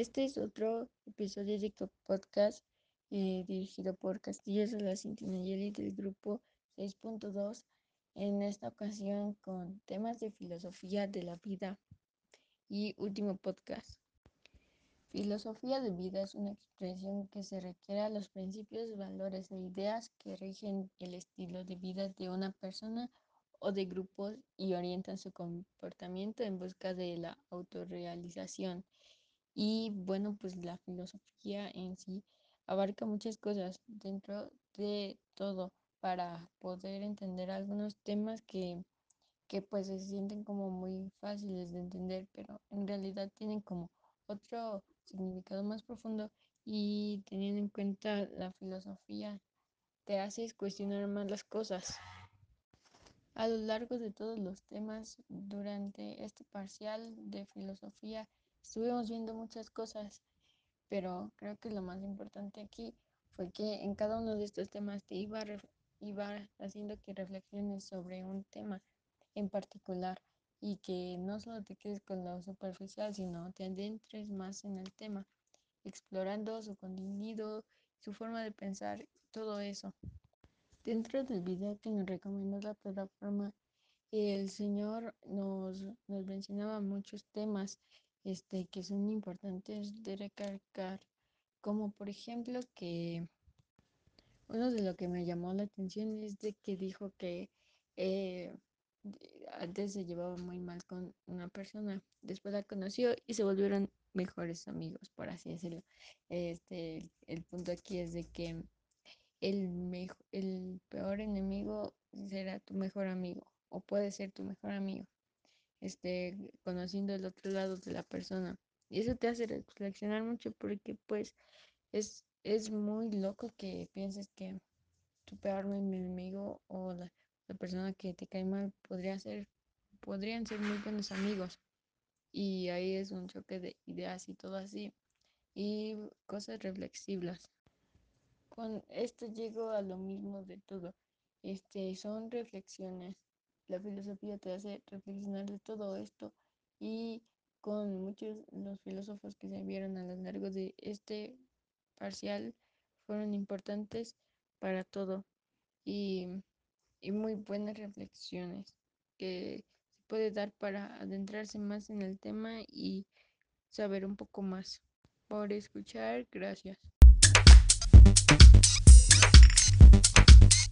es otro episodio de podcast eh, dirigido por Castillo de la Cintinayeli del grupo 6.2. En esta ocasión con temas de filosofía de la vida y último podcast. Filosofía de vida es una expresión que se requiere a los principios, valores e ideas que rigen el estilo de vida de una persona o de grupos y orientan su comportamiento en busca de la autorrealización. Y bueno, pues la filosofía en sí abarca muchas cosas dentro de todo para poder entender algunos temas que, que pues se sienten como muy fáciles de entender, pero en realidad tienen como otro significado más profundo y teniendo en cuenta la filosofía te haces cuestionar más las cosas. A lo largo de todos los temas durante este parcial de filosofía estuvimos viendo muchas cosas, pero creo que lo más importante aquí fue que en cada uno de estos temas te iba, iba haciendo que reflexiones sobre un tema en particular y que no solo te quedes con lo superficial, sino te adentres más en el tema, explorando su contenido, su forma de pensar, todo eso. Dentro del video que nos recomendó la plataforma, el Señor nos, nos mencionaba muchos temas este, que son importantes de recalcar, como por ejemplo que uno de lo que me llamó la atención es de que dijo que eh, antes se llevaba muy mal con una persona, después la conoció y se volvieron mejores amigos, por así decirlo. Este, el punto aquí es de que el, el peor enemigo será tu mejor amigo o puede ser tu mejor amigo este, conociendo el otro lado de la persona. Y eso te hace reflexionar mucho porque pues es, es muy loco que pienses que tu peor enemigo o la, la persona que te cae mal podría ser, podrían ser muy buenos amigos. Y ahí es un choque de ideas y todo así. Y cosas reflexivas. Con esto llego a lo mismo de todo. Este, son reflexiones la filosofía te hace reflexionar de todo esto y con muchos los filósofos que se vieron a lo largo de este parcial fueron importantes para todo y, y muy buenas reflexiones que se puede dar para adentrarse más en el tema y saber un poco más. Por escuchar, gracias.